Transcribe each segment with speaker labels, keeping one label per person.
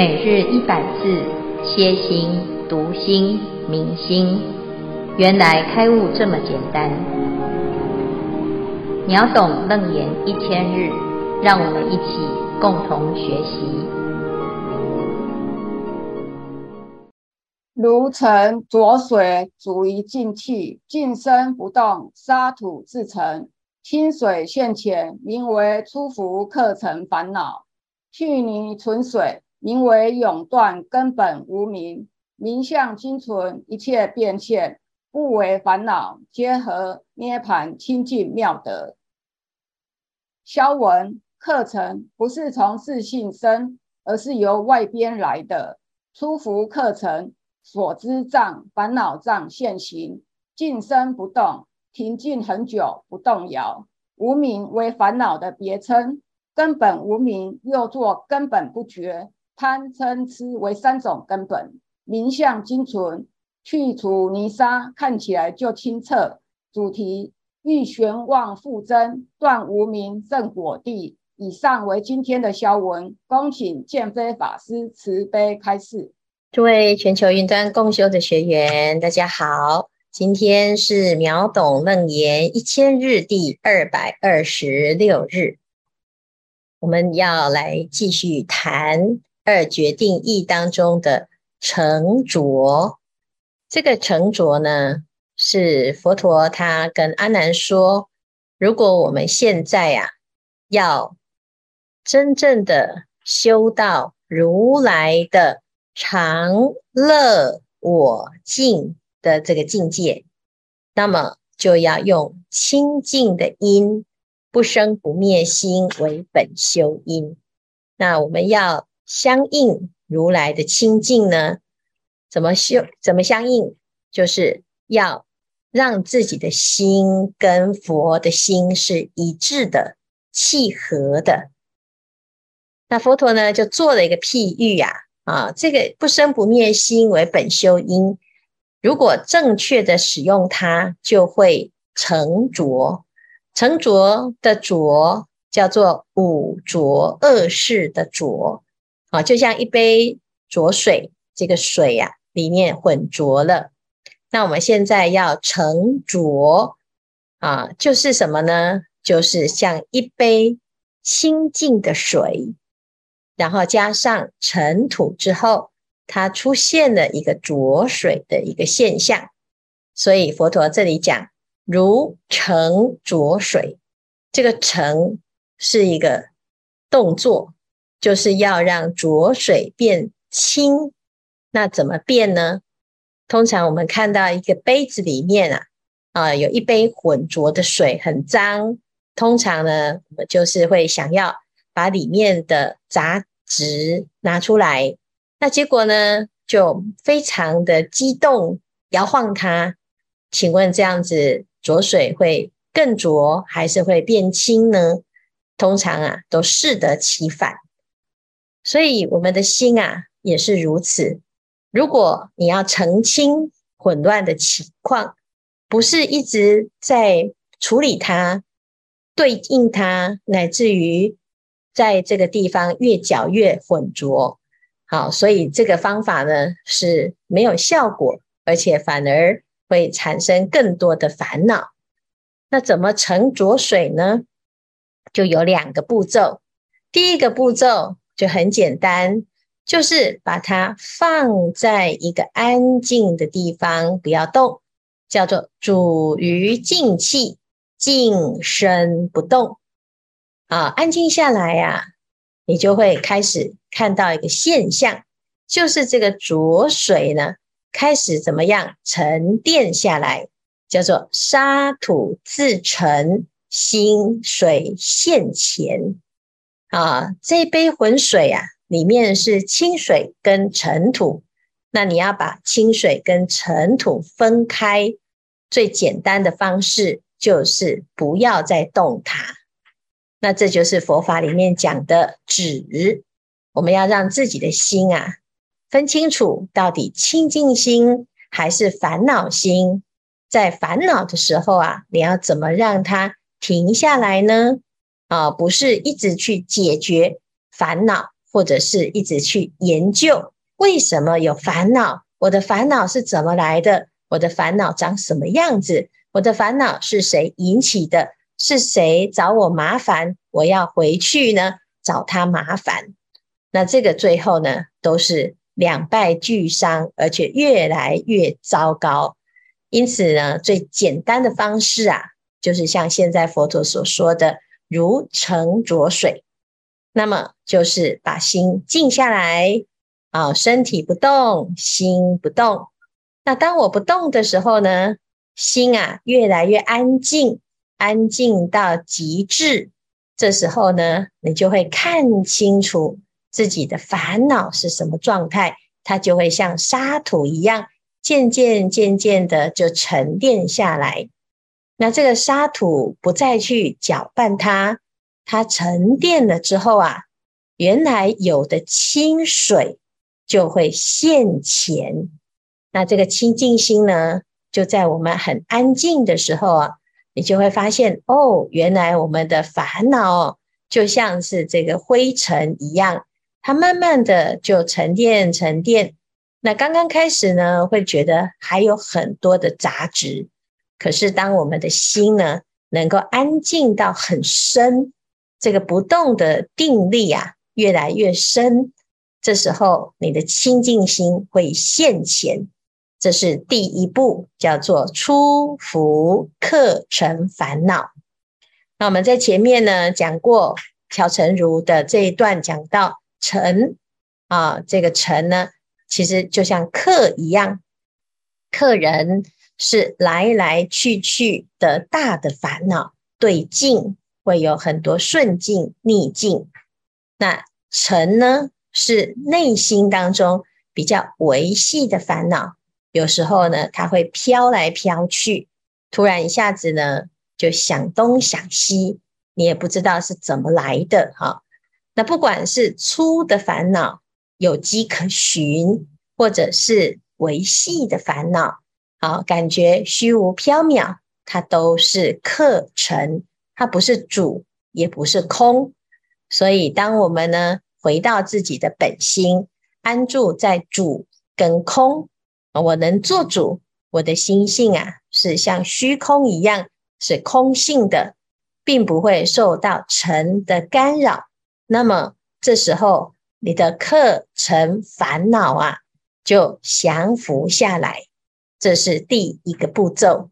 Speaker 1: 每日一百字，歇心、读心、明心，原来开悟这么简单。秒懂楞严一千日，让我们一起共同学习。
Speaker 2: 如成浊水，煮于静气，静身不动，沙土自成。清水现前，名为出伏客尘烦恼；去泥存水。名为永断根本无明，名相精存，一切变现，不为烦恼，皆合涅槃清净妙德。消文课程不是从自性生，而是由外边来的。出伏课程所知障烦恼障现行，静身不动，停静很久不动摇。无名为烦恼的别称，根本无明又作根本不觉。贪嗔痴为三种根本，名相精纯，去除泥沙，看起来就清澈。主题欲玄妄复增，断无明正果地。以上为今天的消文，恭请见辉法师慈悲开示。
Speaker 3: 诸位全球云端共修的学员，大家好，今天是秒懂楞严一千日第二百二十六日，我们要来继续谈。二决定义当中的沉着，这个沉着呢，是佛陀他跟阿难说：如果我们现在呀、啊，要真正的修到如来的常乐我净的这个境界，那么就要用清净的因，不生不灭心为本修因。那我们要。相应如来的清净呢？怎么修？怎么相应？就是要让自己的心跟佛的心是一致的、契合的。那佛陀呢，就做了一个譬喻呀，啊，这个不生不灭心为本修因，如果正确的使用它，就会成着。成着的着叫做五浊恶世的浊。啊，就像一杯浊水，这个水呀、啊，里面混浊了。那我们现在要沉浊啊，就是什么呢？就是像一杯清净的水，然后加上尘土之后，它出现了一个浊水的一个现象。所以佛陀这里讲，如沉浊水，这个沉是一个动作。就是要让浊水变清，那怎么变呢？通常我们看到一个杯子里面啊，啊，有一杯浑浊的水，很脏。通常呢，我们就是会想要把里面的杂质拿出来，那结果呢，就非常的激动，摇晃它。请问这样子浊水会更浊，还是会变清呢？通常啊，都适得其反。所以我们的心啊也是如此。如果你要澄清混乱的情况，不是一直在处理它、对应它，乃至于在这个地方越搅越浑浊。好，所以这个方法呢是没有效果，而且反而会产生更多的烦恼。那怎么沉浊水呢？就有两个步骤。第一个步骤。就很简单，就是把它放在一个安静的地方，不要动，叫做主于静气，静身不动。啊，安静下来呀、你就会开始看到一个现象，就是这个浊水呢，开始怎么样沉淀下来，叫做沙土自成，心水现前。啊，这杯浑水啊，里面是清水跟尘土。那你要把清水跟尘土分开，最简单的方式就是不要再动它。那这就是佛法里面讲的止。我们要让自己的心啊，分清楚到底清净心还是烦恼心。在烦恼的时候啊，你要怎么让它停下来呢？啊，不是一直去解决烦恼，或者是一直去研究为什么有烦恼，我的烦恼是怎么来的，我的烦恼长什么样子，我的烦恼是谁引起的，是谁找我麻烦，我要回去呢？找他麻烦。那这个最后呢，都是两败俱伤，而且越来越糟糕。因此呢，最简单的方式啊，就是像现在佛陀所说的“如沉浊水”，那么就是把心静下来啊，身体不动，心不动。那当我不动的时候呢，心啊越来越安静，安静到极致。这时候呢，你就会看清楚。自己的烦恼是什么状态，它就会像沙土一样，渐渐渐渐的就沉淀下来。那这个沙土不再去搅拌它，它沉淀了之后啊，原来有的清水就会现前。那这个清净心呢，就在我们很安静的时候啊，你就会发现哦，原来我们的烦恼就像是这个灰尘一样。它慢慢的就沉淀沉淀，那刚刚开始呢，会觉得还有很多的杂质。可是当我们的心呢，能够安静到很深，这个不动的定力啊，越来越深，这时候你的清净心会现前。这是第一步，叫做出伏克尘烦恼。那我们在前面呢讲过乔诚如的这一段，讲到。尘啊，这个尘呢，其实就像客一样，客人是来来去去的大的烦恼，对境会有很多顺境逆境。那尘呢，是内心当中比较维系的烦恼，有时候呢，它会飘来飘去，突然一下子呢，就想东想西，你也不知道是怎么来的哈。那不管是粗的烦恼有迹可循，或者是维系的烦恼，好，感觉虚无缥缈，它都是客尘，它不是主，也不是空。所以，当我们呢回到自己的本心，安住在主跟空，我能做主，我的心性啊是像虚空一样，是空性的，并不会受到尘的干扰。那么这时候，你的客尘烦恼啊，就降服下来。这是第一个步骤。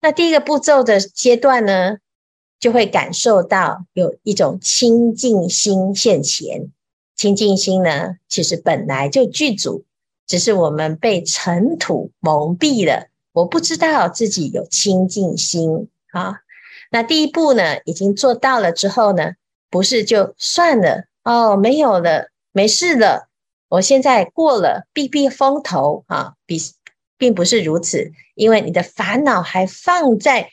Speaker 3: 那第一个步骤的阶段呢，就会感受到有一种清净心现前。清净心呢，其实本来就具足，只是我们被尘土蒙蔽了。我不知道自己有清净心啊。那第一步呢，已经做到了之后呢，不是就算了哦，没有了，没事了，我现在过了避避风头啊，并并不是如此，因为你的烦恼还放在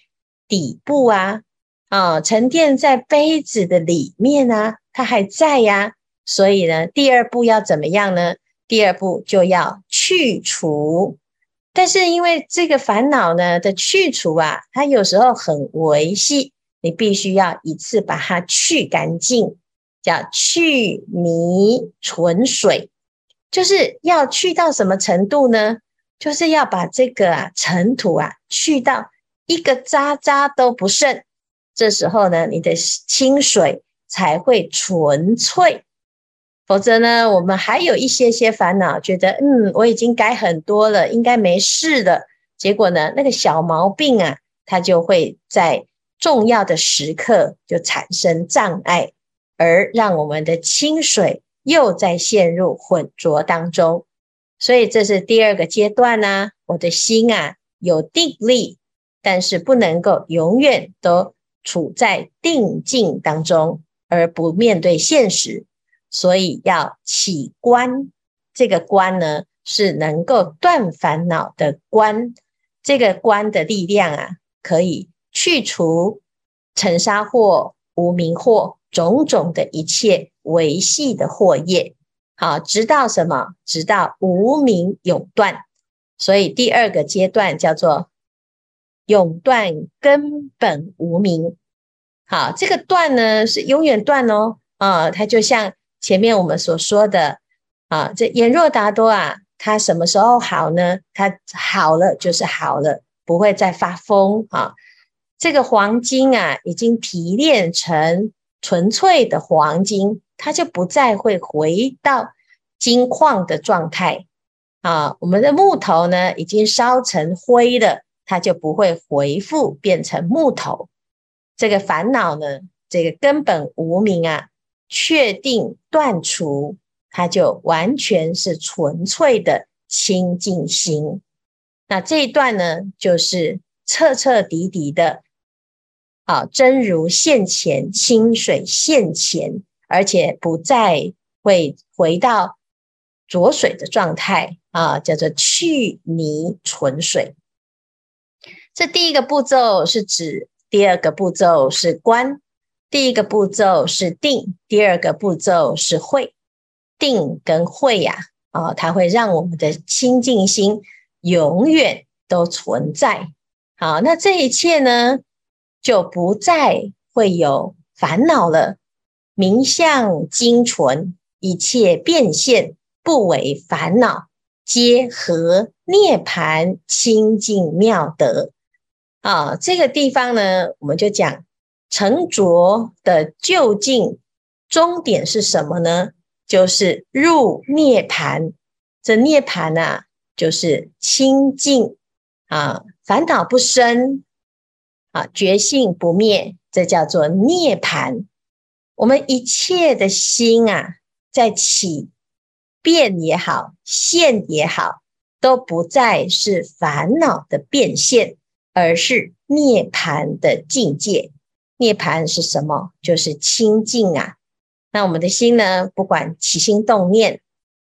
Speaker 3: 底部啊，啊，沉淀在杯子的里面啊，它还在呀，所以呢，第二步要怎么样呢？第二步就要去除，但是因为这个烦恼呢的去除啊，它有时候很维系。你必须要一次把它去干净，叫去泥存水，就是要去到什么程度呢？就是要把这个啊尘土啊去到一个渣渣都不剩。这时候呢，你的清水才会纯粹。否则呢，我们还有一些些烦恼，觉得嗯，我已经改很多了，应该没事了。结果呢，那个小毛病啊，它就会在。重要的时刻就产生障碍，而让我们的清水又再陷入浑浊当中。所以这是第二个阶段呢、我的心啊有定力，但是不能够永远都处在定境当中，而不面对现实。所以要起观，这个观呢是能够断烦恼的观。这个观的力量啊，可以。去除尘沙惑、无明惑，种种的一切维系的惑业，好，直到什么？直到无明永断。所以第二个阶段叫做永断根本无明。好，这个断呢是永远断哦，啊，它就像前面我们所说的啊，这眼若达多啊，他什么时候好呢？他好了就是好了，不会再发疯啊。这个黄金啊，已经提炼成纯粹的黄金，它就不再会回到金矿的状态啊。我们的木头呢，已经烧成灰了，它就不会回复变成木头。这个烦恼呢，这个根本无明啊，确定断除，它就完全是纯粹的清净心。那这一段呢，就是彻彻底底的。啊，真如现前，清水现前，而且不再会回到浊水的状态啊，叫做去泥纯水。这第一个步骤是指，第二个步骤是观，第一个步骤是定，第二个步骤是会。定跟会呀，啊，它会让我们的清净心永远都存在。好，那这一切呢，就不再会有烦恼了。明相精纯，一切变现不为烦恼，皆合涅槃清净妙德。啊，这个地方呢，我们就讲成拙的究竟终点是什么呢？就是入涅槃。这涅槃啊，就是清净啊，烦恼不生。啊，觉性不灭，这叫做涅槃。我们一切的心啊，在起变也好，现也好，都不再是烦恼的变现，而是涅槃的境界。涅槃是什么？就是清净啊。那我们的心呢，不管起心动念，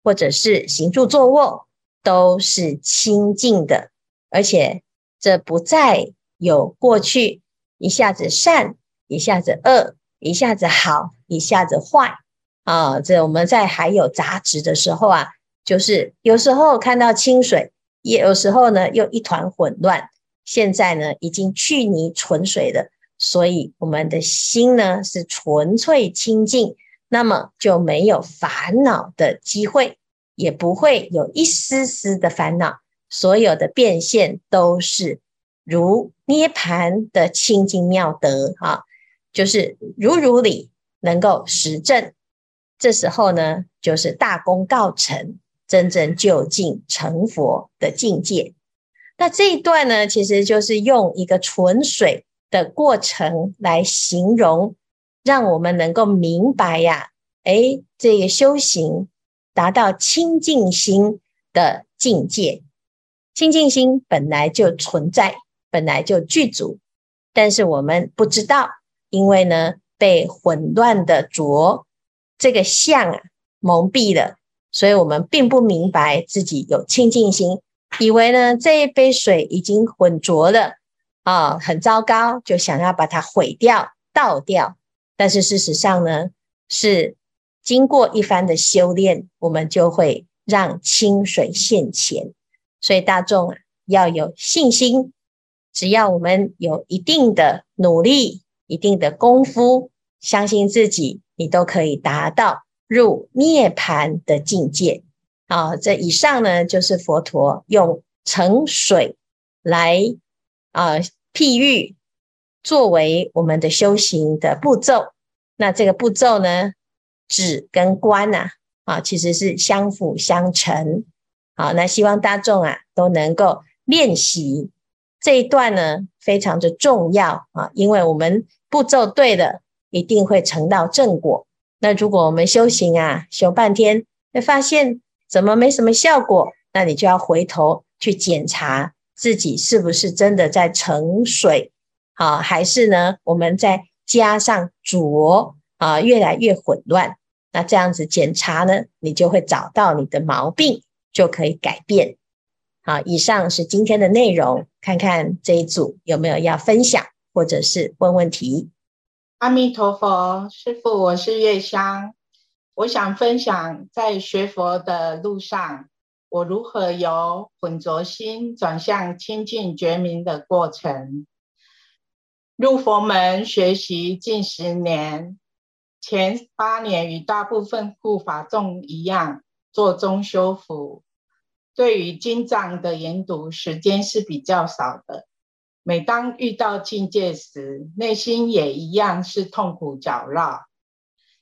Speaker 3: 或者是行住坐卧，都是清净的，而且这不再。有过去一下子善，一下子恶，一下子好，一下子坏啊！这我们在还有杂质的时候啊，就是有时候看到清水，也有时候呢又一团混乱。现在呢已经去泥纯水了，所以我们的心呢是纯粹清净，那么就没有烦恼的机会，也不会有一丝丝的烦恼，所有的变现都是。如涅槃的清净妙德啊，就是如如理能够实证，这时候呢，就是大功告成，真正究竟成佛的境界。那这一段呢，其实就是用一个纯水的过程来形容，让我们能够明白呀，诶，这个修行达到清净心的境界，清净心本来就存在。本来就具足，但是我们不知道，因为呢被混乱的浊这个相啊蒙蔽了，所以我们并不明白自己有清净心，以为呢这一杯水已经浑浊了啊，很糟糕，就想要把它毁掉、倒掉。但是事实上呢，是经过一番的修炼，我们就会让清水现前。所以大众啊要有信心。只要我们有一定的努力、一定的功夫，相信自己，你都可以达到入涅槃的境界。啊，这以上呢，就是佛陀用盛水来啊譬喻，作为我们的修行的步骤。那这个步骤呢，止跟观啊，啊，其实是相辅相成。好，那希望大众啊都能够练习。这一段呢，非常的重要啊，因为我们步骤对了，一定会成到正果。那如果我们修行啊，修半天，会发现怎么没什么效果，那你就要回头去检查自己是不是真的在盛水，啊，还是呢，我们再加上浊啊，越来越混乱。那这样子检查呢，你就会找到你的毛病，就可以改变。好，以上是今天的内容，看看这一组有没有要分享或者是问问题。
Speaker 4: 阿弥陀佛，师父，我是月香，我想分享在学佛的路上，我如何由混浊心转向清净觉明的过程。入佛门学习近十年，前八年与大部分护法众一样，做中修辅，对于经藏的研读时间是比较少的。每当遇到境界时，内心也一样是痛苦搅绕，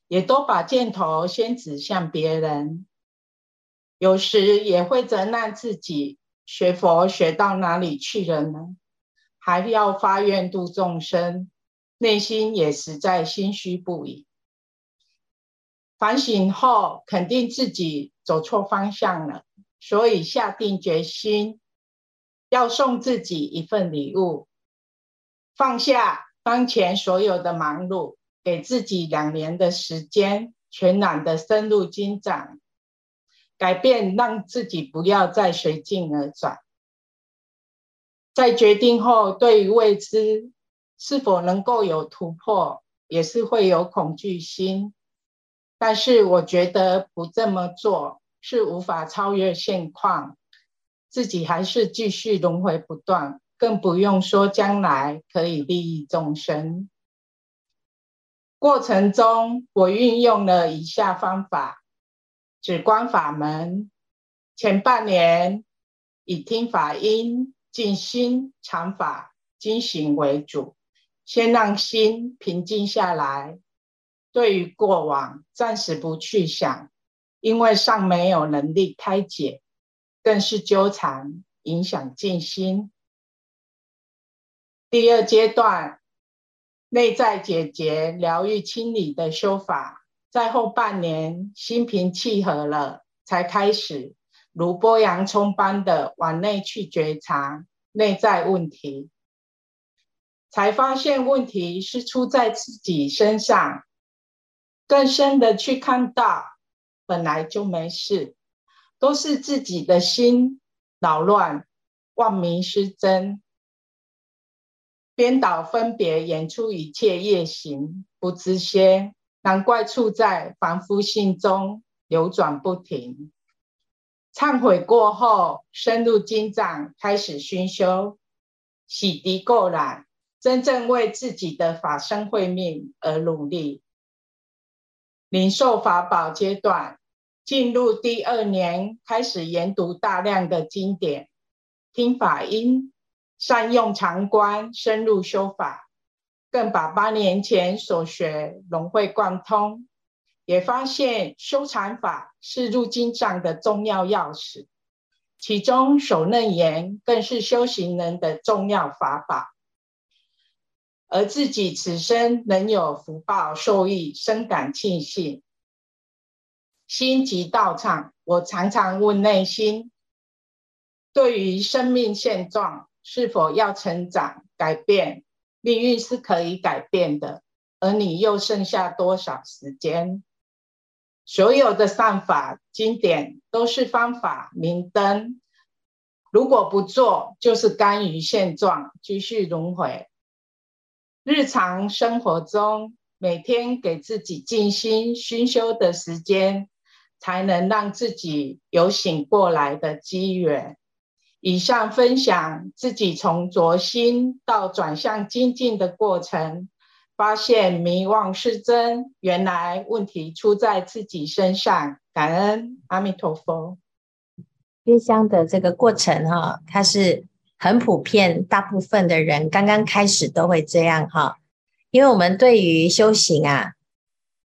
Speaker 4: 也都把箭头先指向别人。有时也会责难自己，学佛学到哪里去了呢？还要发愿度众生，内心也实在心虚不已。反省后，肯定自己走错方向了。所以下定决心，要送自己一份礼物，放下当前所有的忙碌，给自己两年的时间，全然的深入经藏，改变，让自己不要再随境而转。在决定后，对于未知是否能够有突破，也是会有恐惧心。但是我觉得不这么做。是无法超越现况，自己还是继续轮回不断，更不用说将来可以利益众生。过程中，我运用了以下方法：止观法门，前半年以听法音、静心、禅法、经行为主，先让心平静下来。对于过往，暂时不去想。因为尚没有能力开解，更是纠缠，影响静心。第二阶段，内在解决、疗愈、清理的修法，在后半年心平气和了，才开始如剥洋葱般的往内去觉察内在问题，才发现问题是出在自己身上，更深的去看到。本来就没事，都是自己的心扰乱、妄迷失真，颠倒分别，演出一切业行，不知歇，难怪处在凡夫心中流转不停。忏悔过后，深入经藏，开始熏修，洗涤垢染，真正为自己的法身慧命而努力。领受法宝阶段，进入第二年，开始研读大量的经典，听法音，善用常观，深入修法，更把八年前所学融会贯通，也发现修禅法是入经藏的重要钥匙，其中守楞严更是修行人的重要法宝。而自己此生能有福报受益，深感庆幸。心即道场，我常常问内心：对于生命现状，是否要成长改变？命运是可以改变的，而你又剩下多少时间？所有的善法经典都是方法明灯，如果不做，就是甘于现状，继续轮回。日常生活中，每天给自己静心熏修的时间，才能让自己有醒过来的机缘。以上分享自己从着心到转向精进的过程，发现迷妄是真，原来问题出在自己身上。感恩阿弥陀佛。
Speaker 3: 月香的这个过程哈，它是很普遍，大部分的人刚刚开始都会这样哈，因为我们对于修行啊，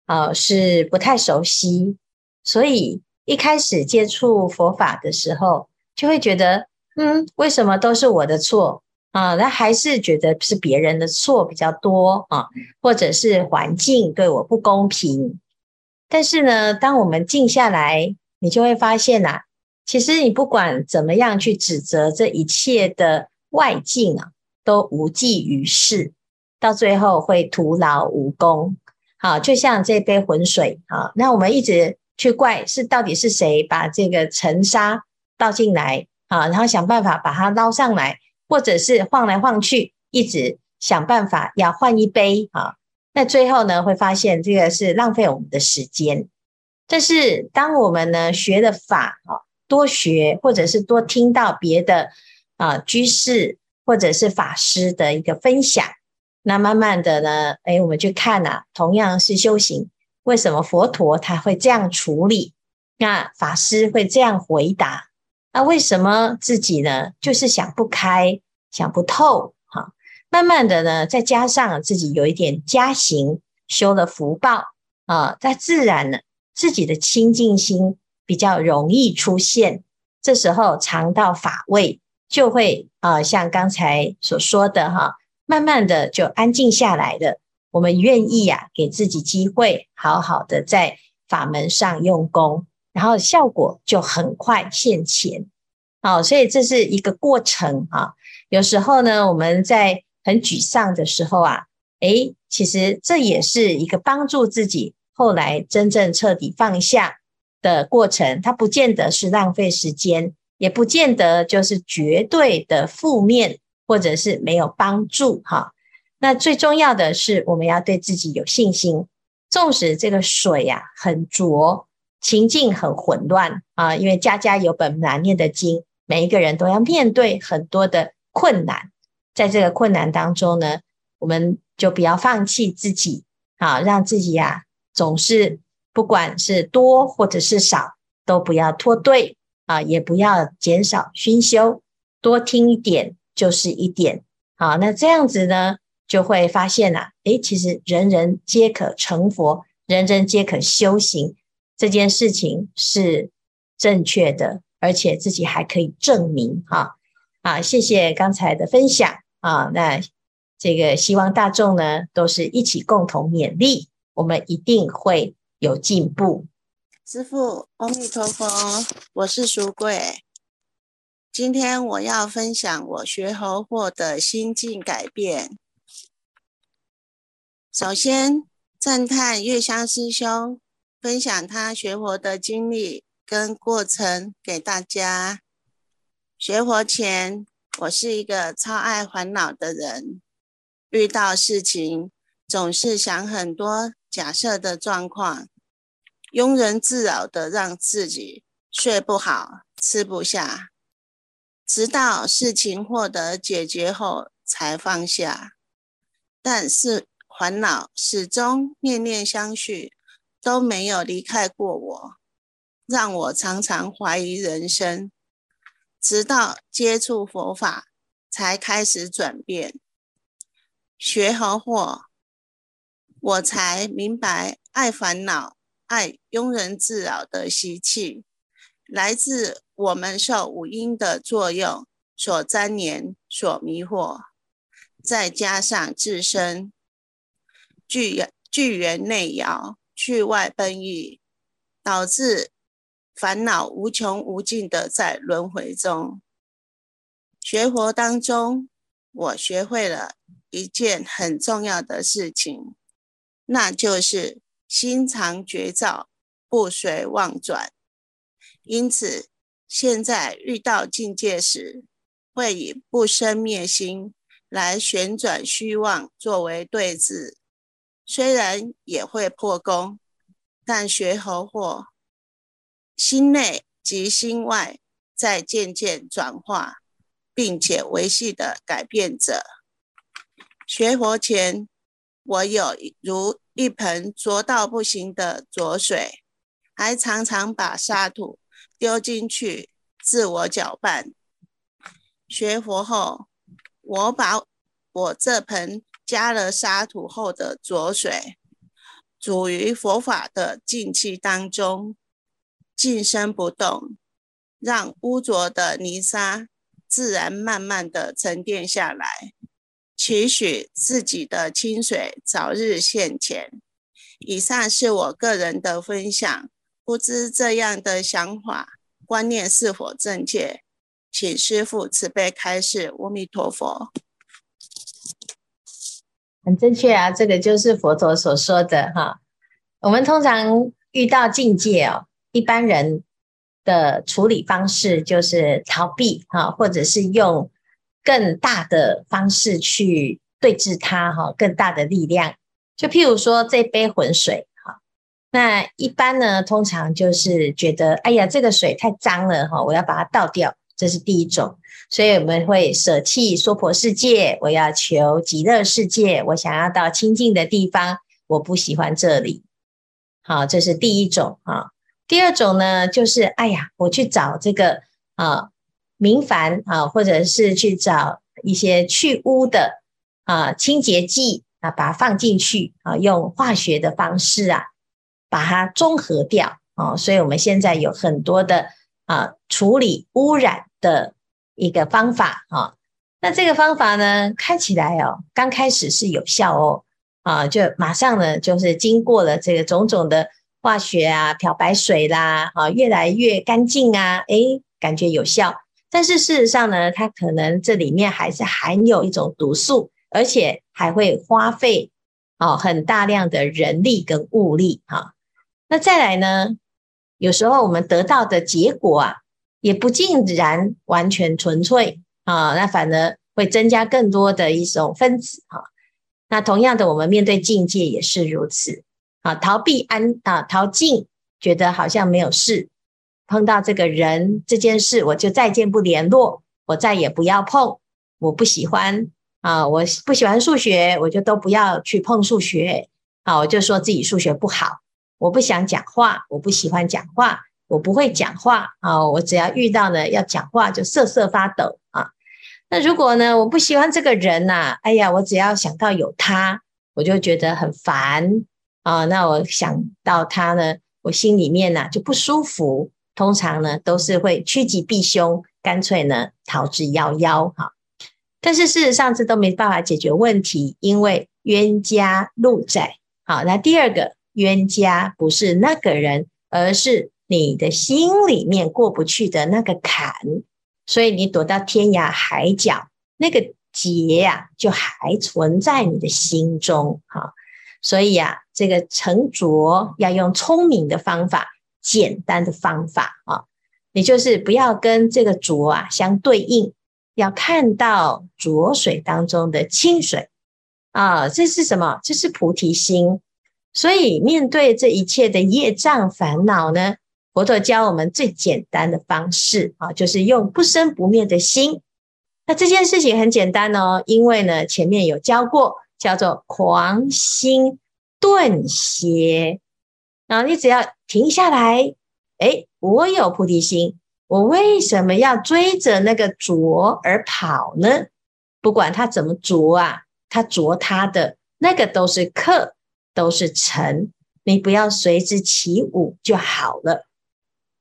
Speaker 3: 呃，是不太熟悉。所以一开始接触佛法的时候，就会觉得，嗯，为什么都是我的错啊？那还是觉得是别人的错比较多啊，或者是环境对我不公平。但是呢，当我们静下来，你就会发现呐，其实你不管怎么样去指责这一切的外境啊，都无济于事，到最后会徒劳无功。好，就像这杯浑水啊，那我们一直。去怪是到底是谁把这个尘沙倒进来啊？然后想办法把它捞上来，或者是晃来晃去，一直想办法要换一杯啊。那最后呢，会发现这个是浪费我们的时间。但是当我们呢学的法啊，多学或者是多听到别的啊居士或者是法师的一个分享，那慢慢的呢，哎，我们去看呐，同样是修行。为什么佛陀他会这样处理？那法师会这样回答？那为什么自己呢？就是想不开，想不透。哈，慢慢的呢，再加上自己有一点加行，修了福报啊，在自然呢，自己的清净心比较容易出现。这时候尝到法味，就会啊，像刚才所说的哈，慢慢的就安静下来的。我们愿意呀，给自己机会，好好的在法门上用功，然后效果就很快现前。好，所以这是一个过程啊。有时候呢，我们在很沮丧的时候啊，诶，其实这也是一个帮助自己后来真正彻底放下的过程。它不见得是浪费时间，也不见得就是绝对的负面，或者是没有帮助哈。那最重要的是，我们要对自己有信心。纵使这个水呀、很浊，情境很混乱啊，因为家家有本难念的经，每一个人都要面对很多的困难。在这个困难当中呢，我们就不要放弃自己啊，让自己呀、啊、总是不管是多或者是少，都不要脱队啊，也不要减少熏修，多听一点就是一点。好，那这样子呢？就会发现呐、啊，诶，其实人人皆可成佛，人人皆可修行，这件事情是正确的，而且自己还可以证明哈。啊，谢谢刚才的分享啊，那这个希望大众呢都是一起共同勉励，我们一定会有进步。
Speaker 5: 师父，阿弥陀佛，我是淑贵，今天我要分享我学佛后的心境改变。首先赞叹月香师兄分享他学佛的经历跟过程给大家。学佛前，我是一个超爱烦恼的人，遇到事情总是想很多假设的状况，庸人自扰的让自己睡不好、吃不下，直到事情获得解决后才放下。但是，烦恼始终念念相续，都没有离开过我，让我常常怀疑人生。直到接触佛法，才开始转变。学佛后，我才明白，爱烦恼、爱庸人自扰的习气，来自我们受五阴的作用所粘连、所迷惑，再加上自身。聚聚缘内摇，去外奔逸，导致烦恼无穷无尽的在轮回中。学佛当中，我学会了一件很重要的事情，那就是心常觉照，不随妄转。因此，现在遇到境界时，会以不生灭心来旋转虚妄作为对治。虽然也会破功，但学佛后，心内及心外在渐渐转化，并且维系的改变着。学佛前，我有如一盆浊到不行的浊水，还常常把沙土丢进去自我搅拌。学佛后，我把我这盆。加了沙土后的浊水，煮于佛法的静气当中，静身不动，让污浊的泥沙自然慢慢的沉淀下来，期许自己的清水早日现前。以上是我个人的分享，不知这样的想法观念是否正确？请师父慈悲开示。阿弥陀佛。
Speaker 3: 很正确啊，这个就是佛陀所说的哈。我们通常遇到境界哦，一般人的处理方式就是逃避哈，或者是用更大的方式去对治它哈，更大的力量。就譬如说这杯浑水哈，那一般呢，通常就是觉得哎呀，这个水太脏了哈，我要把它倒掉，这是第一种。所以我们会舍弃娑婆世界，我要求极乐世界，我想要到清净的地方，我不喜欢这里。好，这是第一种哈。第二种呢，就是哎呀，我去找这个啊明矾啊，或者是去找一些去污的啊清洁剂啊，把它放进去啊，用化学的方式啊，把它中和掉啊。所以我们现在有很多的啊处理污染的一个方法啊。那这个方法呢，看起来哦，刚开始是有效哦。啊，就马上呢，就是经过了这个种种的化学啊、漂白水啦，啊，越来越干净啊，诶，感觉有效。但是事实上呢，它可能这里面还是含有一种毒素，而且还会花费啊很大量的人力跟物力哈。那再来呢，有时候我们得到的结果啊，也不尽然完全纯粹啊，那反而会增加更多的一种分子哈。那同样的，我们面对境界也是如此啊，逃避安啊，逃进，觉得好像没有事，碰到这个人这件事，我就再见不联络，我再也不要碰，我不喜欢啊，我不喜欢数学，我就都不要去碰数学啊，我就说自己数学不好，我不想讲话，我不喜欢讲话，我不会讲话啊，我只要遇到呢要讲话就瑟瑟发抖啊。那如果呢，我不喜欢这个人呐、啊，哎呀，我只要想到有他，我就觉得很烦啊。那我想到他呢，我心里面呢、啊、就不舒服。通常呢都是会趋吉避凶，干脆呢逃之夭夭哈。但是事实上这都没办法解决问题，因为冤家路窄。好，那第二个冤家不是那个人，而是你的心里面过不去的那个坎。所以你躲到天涯海角，那个结呀、啊，就还存在你的心中哈。所以呀、啊，这个沉着要用聪明的方法，简单的方法啊。你就是不要跟这个浊啊相对应，要看到浊水当中的清水啊。这是什么？这是菩提心。所以面对这一切的业障烦恼呢，佛陀教我们最简单的方式啊，就是用不生不灭的心。那这件事情很简单哦，因为呢前面有教过，叫做狂心顿歇。然后你只要停下来，诶，我有菩提心，我为什么要追着那个浊而跑呢？不管它怎么浊啊，它浊它的那个都是客，都是尘，你不要随之起舞就好了。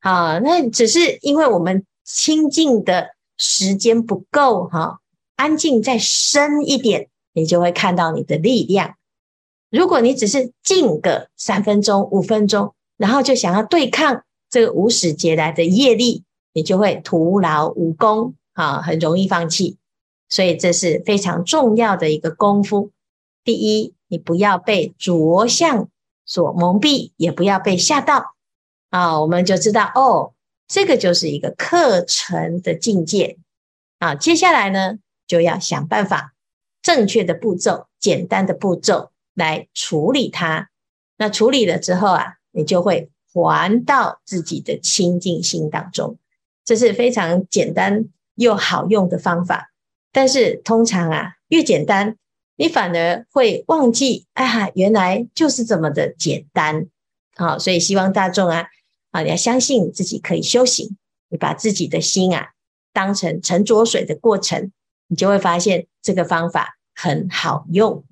Speaker 3: 啊，那只是因为我们清净的时间不够哈，安静再深一点，你就会看到你的力量。如果你只是静个三分钟、五分钟，然后就想要对抗这个无始劫来的业力，你就会徒劳无功啊，很容易放弃。所以这是非常重要的一个功夫。第一，你不要被着相所蒙蔽，也不要被吓到。啊，我们就知道哦，这个就是一个课程的境界啊。接下来呢，就要想办法正确的步骤、简单的步骤来处理它。那处理了之后啊，你就会还到自己的清净心当中。这是非常简单又好用的方法。但是通常啊，越简单，你反而会忘记，哎呀，原来就是这么的简单。好，所以希望大众啊。啊，你要相信自己可以修行，你把自己的心啊当成沉着水的过程，你就会发现这个方法很好用。